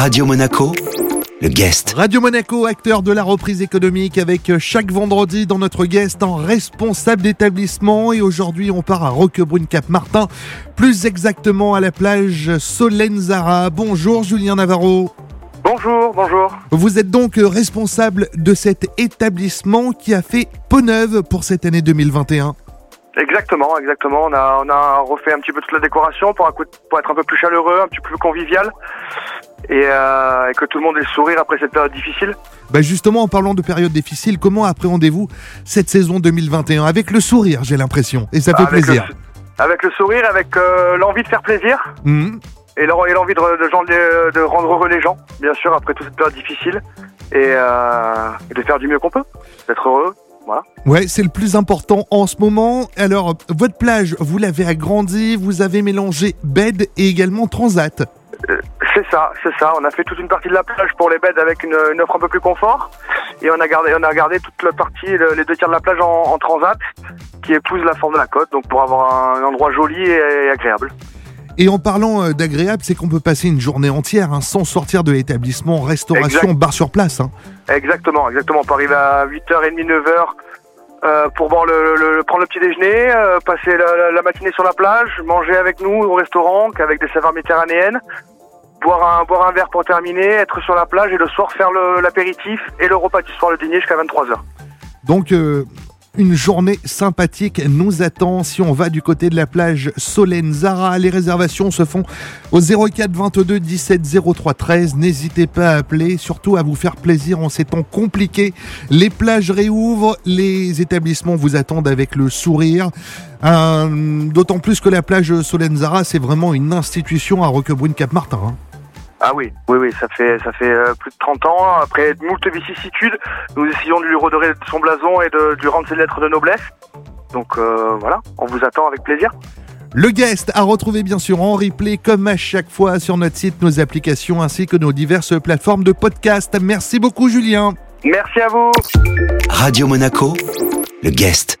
Radio Monaco, le guest. Radio Monaco, acteur de la reprise économique, avec chaque vendredi dans notre guest un responsable d'établissement. Et aujourd'hui, on part à Roquebrune-Cap-Martin, plus exactement à la plage Solenzara. Bonjour Julien Navarro. Bonjour, bonjour. Vous êtes donc responsable de cet établissement qui a fait peau neuve pour cette année 2021. Exactement, exactement. On a, on a refait un petit peu toute la décoration pour, un coup- pour être un peu plus chaleureux, un petit peu plus convivial et, euh, et que tout le monde ait le sourire après cette période difficile. Bah justement, en parlant de période difficile, comment appréhendez-vous cette saison 2021 Avec le sourire, j'ai l'impression, et ça fait Avec plaisir. Le, avec le sourire, avec euh, l'envie de faire plaisir Mhm. et l'en- et l'envie de- de rendre heureux les gens, bien sûr, après toute cette période difficile et, euh, et de faire du mieux qu'on peut, d'être heureux. Voilà. Ouais, c'est le plus important en ce moment. Alors, votre plage, vous l'avez agrandie, vous avez mélangé bed et également transat. C'est ça, c'est ça. On a fait toute une partie de la plage pour les beds avec une, une offre un peu plus confort. Et on a gardé, on a gardé toute la partie, le- les deux tiers de la plage en, en transat, qui épouse la forme de la côte, donc pour avoir un, endroit joli et agréable. Et en parlant euh, d'agréable, c'est qu'on peut passer une journée entière hein, sans sortir de l'établissement, restauration, Exact. bar sur place. hein. Exactement, exactement. On peut arriver à 8h30, 9h euh, pour boire le, le- le- prendre le petit déjeuner, euh, passer la, la- la matinée sur la plage, manger avec nous au restaurant avec des saveurs méditerranéennes, boire un, boire un verre pour terminer, être sur la plage et le soir faire l'apéritif et le repas du soir, le dîner jusqu'à 23h. Donc, euh, une journée sympathique nous attend si on va du côté de la plage Solenzara. Les réservations se font au 04 22 17 03 13. N'hésitez pas à appeler, surtout à vous faire plaisir en ces temps compliqués. Les plages réouvrent, les établissements vous attendent avec le sourire. Euh, D'autant plus que la plage Solenzara, c'est vraiment une institution à Roquebrune-Cap-Martin. hein. Ah oui, oui, oui, ça fait ça fait euh, plus de 30 ans. Après moult vicissitudes, nous essayons de lui redorer son blason et de, de lui rendre ses lettres de noblesse. Donc euh, voilà, on vous attend avec plaisir. Le guest à retrouver bien sûr en replay comme à chaque fois sur notre site, nos applications ainsi que nos diverses plateformes de podcast. Merci beaucoup Julien. Merci à vous. Radio Monaco, le guest.